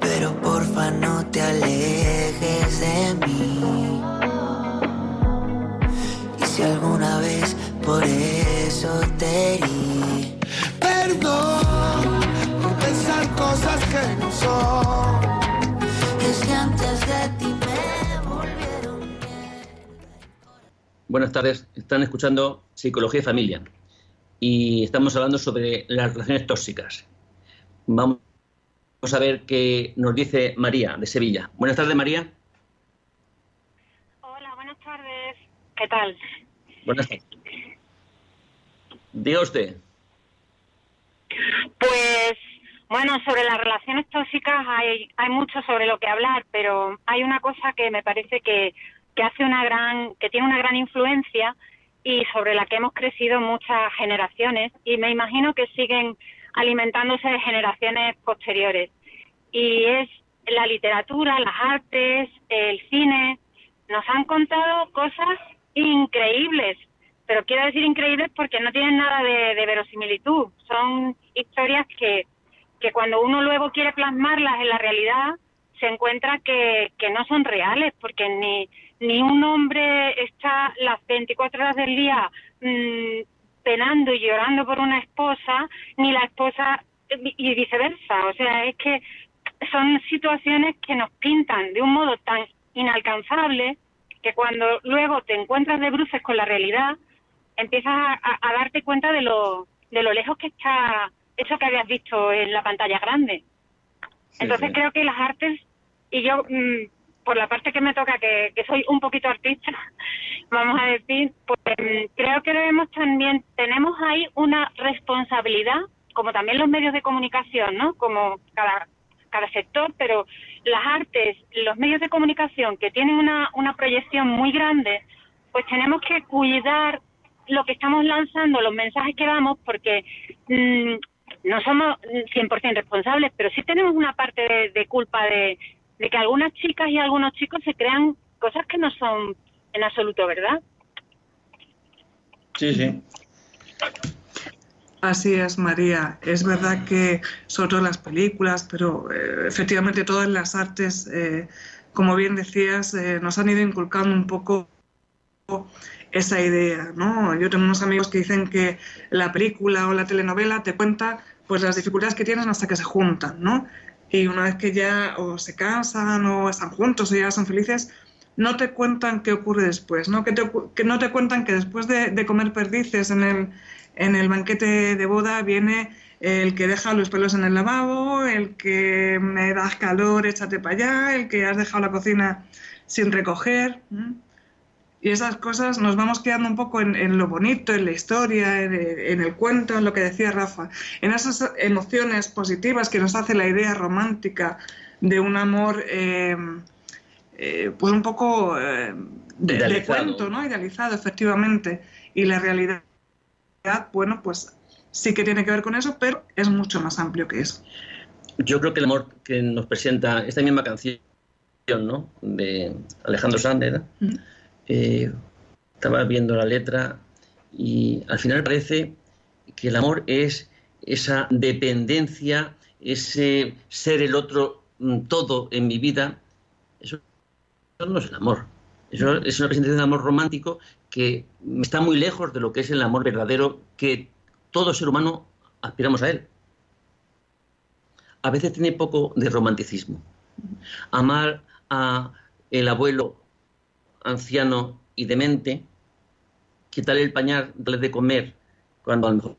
Speaker 5: Pero porfa no te alejes de mí. Y si alguna vez por eso te herí,
Speaker 6: Perdón por pensar cosas que no son.
Speaker 5: es que antes de ti
Speaker 2: Buenas tardes, están escuchando Psicología y Familia y estamos hablando sobre las relaciones tóxicas. Vamos a ver qué nos dice María de Sevilla. Buenas tardes, María.
Speaker 7: Hola, buenas tardes. ¿Qué tal?
Speaker 2: Buenas tardes. Diga usted.
Speaker 7: Pues, bueno, sobre las relaciones tóxicas hay, hay mucho sobre lo que hablar, pero hay una cosa que me parece que, que hace una gran, que tiene una gran influencia y sobre la que hemos crecido muchas generaciones y me imagino que siguen alimentándose de generaciones posteriores. Y es la literatura, las artes, el cine, nos han contado cosas increíbles, pero quiero decir increíbles porque no tienen nada de, de verosimilitud. Son historias que, que cuando uno luego quiere plasmarlas en la realidad, se encuentra que, que no son reales, porque ni, ni un hombre está las 24 horas del día mm, penando y llorando por una esposa, ni la esposa y viceversa. O sea, es que son situaciones que nos pintan de un modo tan inalcanzable que cuando luego te encuentras de bruces con la realidad, empiezas a, a- a darte cuenta de lo, de lo lejos que está eso que habías visto en la pantalla grande. Entonces
Speaker 2: sí.
Speaker 7: creo que las artes, y yo, mm, por la parte que me toca, que, soy un poquito artista, vamos a decir, pues mm, creo que debemos también, tenemos ahí una responsabilidad, como también los medios de comunicación, ¿no? Como cada, cada sector, pero las artes, los medios de comunicación que tienen una, una proyección muy grande, pues tenemos que cuidar lo que estamos lanzando, los mensajes que damos, porque mm, no somos 100% responsables, pero sí tenemos una parte de culpa de, de que algunas chicas y algunos chicos se crean cosas que no son en absoluto verdad.
Speaker 2: Sí, sí.
Speaker 3: Así es, María. Es verdad que, sobre todo las películas, pero eh, efectivamente todas las artes, eh, como bien decías, eh, nos han ido inculcando un poco esa idea, ¿no? Yo tengo unos amigos que dicen que la película o la telenovela te cuenta pues las dificultades que tienen hasta que se juntan, ¿no? Y una vez que ya o se casan o están juntos o ya son felices, no te cuentan qué ocurre después, ¿no? Que, que no te cuentan que después de, comer perdices en el, en el banquete de boda viene el que deja los pelos en el lavabo, el que me das calor, échate para allá, el que has dejado la cocina sin recoger. Y esas cosas nos vamos quedando un poco en, lo bonito, en la historia, en, el cuento, en lo que decía Rafa, en esas emociones positivas que nos hace la idea romántica de un amor, eh, eh, pues un poco eh, de, cuento, ¿no? Idealizado, efectivamente. Y la realidad, bueno, pues sí que tiene que ver con eso, pero es mucho más amplio que eso.
Speaker 2: Yo creo que el amor que nos presenta esta misma canción, ¿no? De Alejandro Sander, eh, estaba viendo la letra y al final parece que el amor es esa dependencia, ese ser el otro mm, todo en mi vida. Eso, no es el amor. Eso es una presentación de amor romántico que está muy lejos de lo que es el amor verdadero que todo ser humano aspiramos a él. A veces tiene poco de romanticismo. Amar a el abuelo anciano y demente, quitarle el pañal, darle de comer, cuando a lo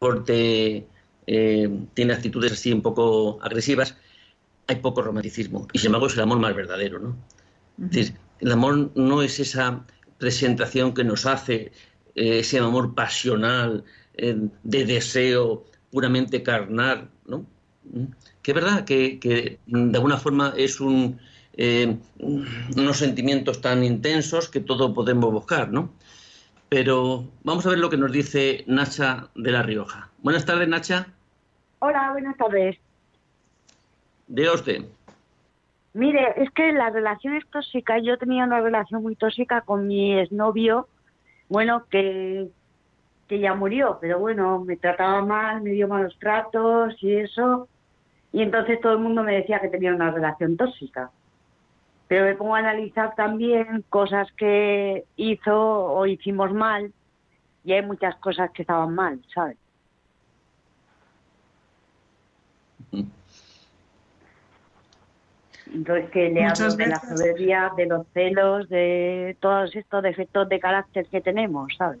Speaker 2: mejor te, eh, tiene actitudes así un poco agresivas, hay poco romanticismo. Y sin embargo es el amor más verdadero, ¿no? Es decir, el amor no es esa presentación que nos hace eh, ese amor pasional, eh, de deseo puramente carnal, ¿no? Que es verdad que, que de alguna forma es un, eh, unos sentimientos tan intensos que todo podemos buscar, ¿no? Pero vamos a ver lo que nos dice Nacha de La Rioja. Buenas tardes, Nacha.
Speaker 8: Hola, buenas tardes.
Speaker 2: Diga usted.
Speaker 8: Mire, es que la relación es tóxica. Yo tenía una relación muy tóxica con mi exnovio, bueno, que, que ya murió, pero bueno, me trataba mal, me dio malos tratos y eso. Y entonces todo el mundo me decía que tenía una relación tóxica pero me pongo a analizar también cosas que hizo o hicimos mal y hay muchas cosas que estaban mal, ¿sabes? Entonces que le hablo de la soberbia, de los celos, de todos estos defectos de carácter que tenemos, ¿sabes?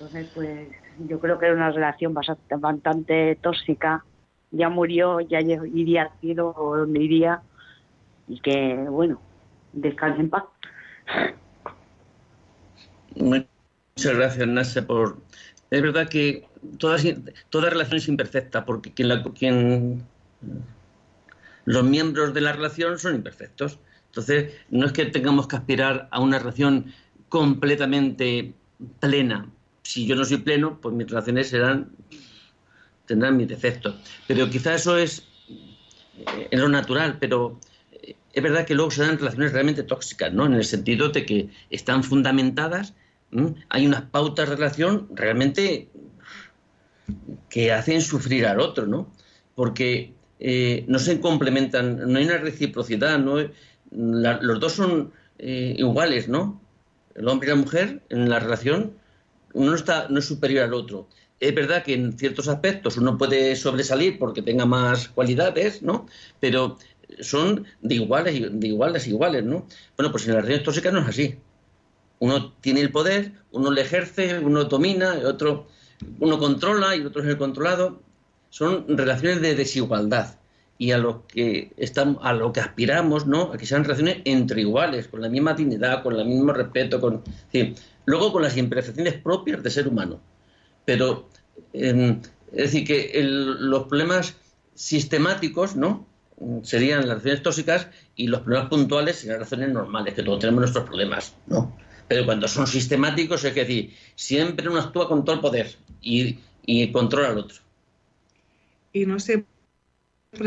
Speaker 8: Entonces, pues yo creo que era una relación bastante, bastante tóxica ya murió, ya iría al cielo o donde iría y que, bueno, descanse en paz.
Speaker 2: Muchas gracias, Nasa, por... Es verdad que toda, toda relación es imperfecta, porque quien, la, quien los miembros de la relación son imperfectos. Entonces, no es que tengamos que aspirar a una relación completamente plena. Si yo no soy pleno, pues mis relaciones serán tendrán mis defectos. Pero quizá eso es, eh, lo natural, pero eh, es verdad que luego se dan relaciones realmente tóxicas, ¿no? En el sentido de que están fundamentadas, hay unas pautas de relación realmente que hacen sufrir al otro, ¿no? Porque eh, no se complementan, no hay una reciprocidad, ¿no? los dos son iguales, ¿no? El hombre y la mujer en la relación, uno está, no es superior al otro es verdad que en ciertos aspectos uno puede sobresalir porque tenga más cualidades, ¿no? Pero son de iguales, de iguales, iguales, ¿no? Bueno, pues en las relaciones tóxicas no es así. Uno tiene el poder, uno le ejerce, uno domina, otro, uno controla y otro es el controlado. Son relaciones de desigualdad y a lo que estamos, a lo que aspiramos, ¿no? A que sean relaciones entre iguales, con la misma dignidad, con el mismo respeto, con, luego con las imperfecciones propias de ser humano pero em, es decir, que los problemas sistemáticos, ¿no? Serían las relaciones tóxicas y los problemas puntuales serían las relaciones normales, que todos tenemos nuestros problemas, ¿no? Pero cuando son sistemáticos, es decir, siempre uno actúa con todo el poder y, controla al otro.
Speaker 3: Y no siempre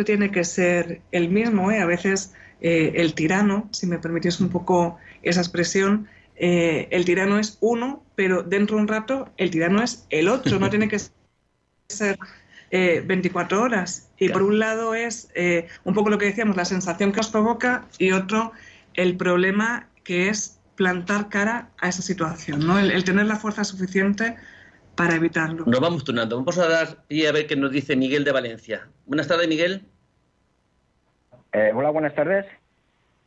Speaker 3: tiene que ser el mismo, ¿eh? A veces eh, el tirano, si me permitís un poco esa expresión, eh, el tirano es uno, pero dentro de un rato el tirano es el otro, no tiene que ser 24 eh, horas. Y por un lado es eh, un poco lo que decíamos, la sensación que os provoca, y otro, el problema que es plantar cara a esa situación, ¿no? el, tener la fuerza suficiente para evitarlo.
Speaker 2: Nos vamos turnando. Vamos a dar y a ver qué nos dice Miguel de Valencia. Buenas tardes, Miguel.
Speaker 9: Eh, hola, buenas tardes.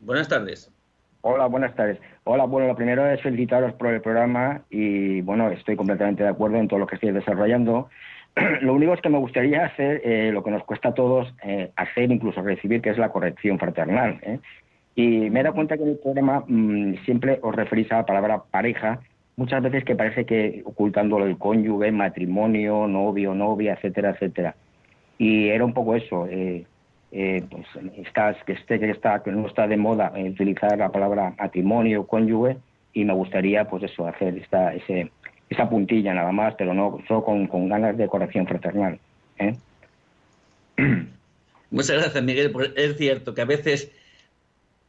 Speaker 2: Buenas tardes.
Speaker 9: Hola, buenas tardes. Hola, bueno, lo primero es felicitaros por el programa y, bueno, estoy completamente de acuerdo en todo lo que estáis desarrollando. lo único es que me gustaría hacer eh, lo que nos cuesta a todos eh, hacer, incluso recibir, que es la corrección fraternal. ¿eh? Y me he dado cuenta que en el programa mm, siempre os referís a la palabra pareja, muchas veces que parece que ocultándolo el cónyuge, matrimonio, novio, novia, etcétera, etcétera. Y era un poco eso. Eh, pues estás, que esté, que está, que no está de moda utilizar la palabra matrimonio, cónyuge, y me gustaría, pues eso, hacer esta, ese, esa puntilla nada más, pero no solo con, ganas de corrección fraternal. ¿eh?
Speaker 2: Muchas gracias, Miguel. Es cierto que a veces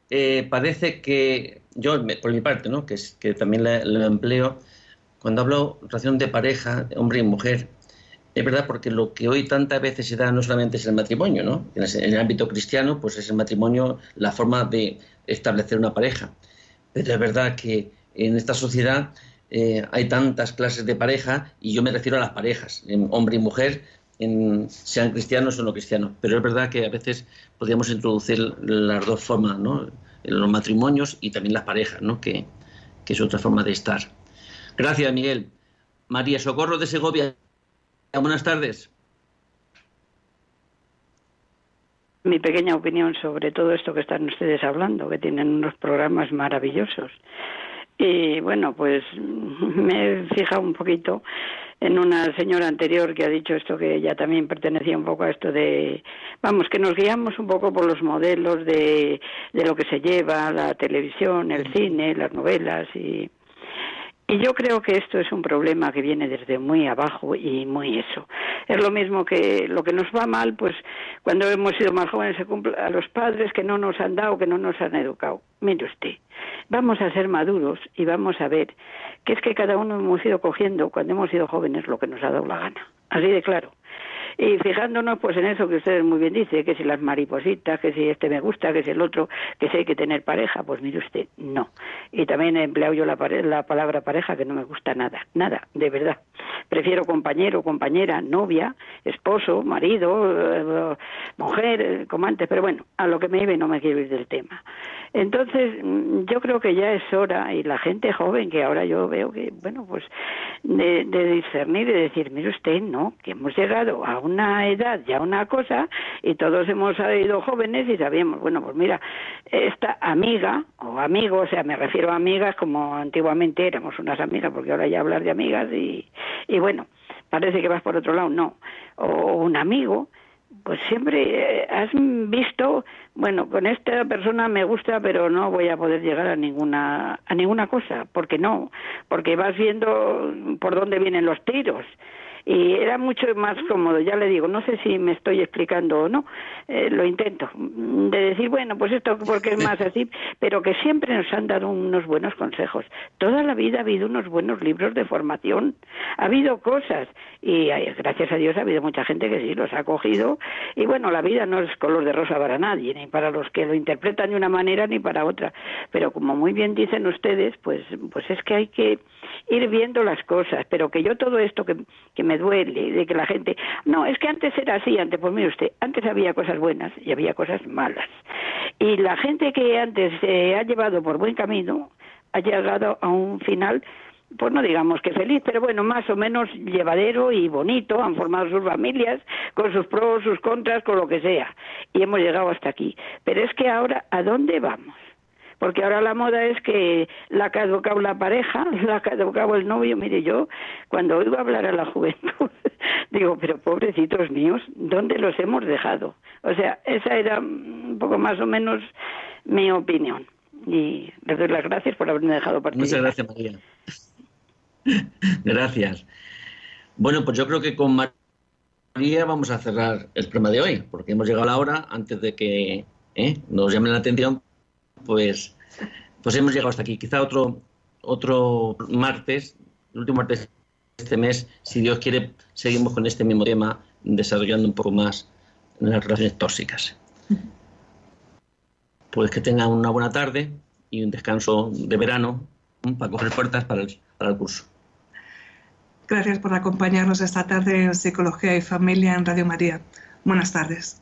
Speaker 2: eh, parece que yo, por mi parte, ¿no? que, que también lo empleo, cuando hablo relación de pareja, hombre y mujer, es verdad, porque lo que hoy tantas veces se da no solamente es el matrimonio, ¿no? En el, ámbito cristiano, pues es el matrimonio la forma de establecer una pareja. Pero es verdad que en esta sociedad eh, hay tantas clases de pareja y yo me refiero a las parejas, en hombre y mujer, en, sean cristianos o no cristianos. Pero es verdad que a veces podríamos introducir las dos formas, ¿no? Los matrimonios y también las parejas, ¿no? Que, que es otra forma de estar. Gracias, Miguel. María Socorro de Segovia Buenas tardes.
Speaker 10: Mi pequeña opinión sobre todo esto que están ustedes hablando, que tienen unos programas maravillosos. Y bueno, pues me he fijado un poquito en una señora anterior que ha dicho esto, que ella también pertenecía un poco a esto de, vamos, que nos guiamos un poco por los modelos de, de lo que se lleva, la televisión, el cine, las novelas y, y yo creo que esto es un problema que viene desde muy abajo y muy eso. Es lo mismo que lo que nos va mal, pues cuando hemos sido más jóvenes se cumple a los padres que no nos han dado, que no nos han educado. Mire usted, vamos a ser maduros y vamos a ver que es que cada uno hemos ido cogiendo cuando hemos sido jóvenes lo que nos ha dado la gana. Así de claro. Y fijándonos pues en eso que usted muy bien dice, que si las maripositas, que si este me gusta, que si el otro, que si hay que tener pareja, pues mire usted, no. Y también he empleado yo la, la palabra pareja que no me gusta nada, nada, de verdad. Prefiero compañero, compañera, novia, esposo, marido, eh, mujer, eh, como antes, pero bueno, a lo que me iba no me quiero ir del tema. Entonces, mm, yo creo que ya es hora, y la gente joven, que ahora yo veo que, bueno, pues de, de discernir y de decir, mire usted, no, que hemos llegado a una edad, ya una cosa, y todos hemos ido jóvenes y sabíamos, bueno, pues mira, esta amiga o amigo, o sea, me refiero a amigas como antiguamente éramos unas amigas, porque ahora ya hablar de amigas y, y bueno, parece que vas por otro lado, no, o un amigo, pues siempre eh, has visto, bueno, con esta persona me gusta, pero no voy a poder llegar a ninguna a ninguna cosa, porque no, porque vas viendo por dónde vienen los tiros y era mucho más cómodo, ya le digo, no sé si me estoy explicando o no, eh, lo intento, de decir, bueno, pues esto porque es más así, pero que siempre nos han dado unos buenos consejos. Toda la vida ha habido unos buenos libros de formación, ha habido cosas y gracias a Dios ha habido mucha gente que sí los ha cogido y bueno, la vida no es color de rosa para nadie, ni para los que lo interpretan de una manera ni para otra, pero como muy bien dicen ustedes, pues, pues es que hay que ir viendo las cosas, pero que yo todo esto que, que me duele, de que la gente, no, es que antes era así, antes, pues mire usted, antes había cosas buenas y había cosas malas. Y la gente que antes se ha llevado por buen camino ha llegado a un final pues no digamos que feliz, pero bueno, más o menos llevadero y bonito, han formado sus familias, con sus pros, sus contras, con lo que sea, y hemos llegado hasta aquí. Pero es que ahora, ¿a dónde vamos? Porque ahora la moda es que la ha caducado la pareja, la ha caducado el novio. Mire, yo cuando oigo hablar a la juventud, digo, pero pobrecitos míos, ¿dónde los hemos dejado? O sea, esa era un poco más o menos mi opinión. Y les doy las gracias por haberme dejado participar.
Speaker 2: Muchas gracias, María. gracias. Bueno, pues yo creo que con María vamos a cerrar el programa de hoy, porque hemos llegado a la hora antes de que ¿eh? nos llamen la atención pues, pues hemos llegado hasta aquí. Quizá otro, otro martes, el último martes de este mes, si Dios quiere, seguimos con este mismo tema, desarrollando un poco más las relaciones tóxicas. Pues que tengan una buena tarde y un descanso de verano para coger puertas para el, para el curso.
Speaker 3: Gracias por acompañarnos esta tarde en Psicología y Familia en Radio María. Buenas tardes.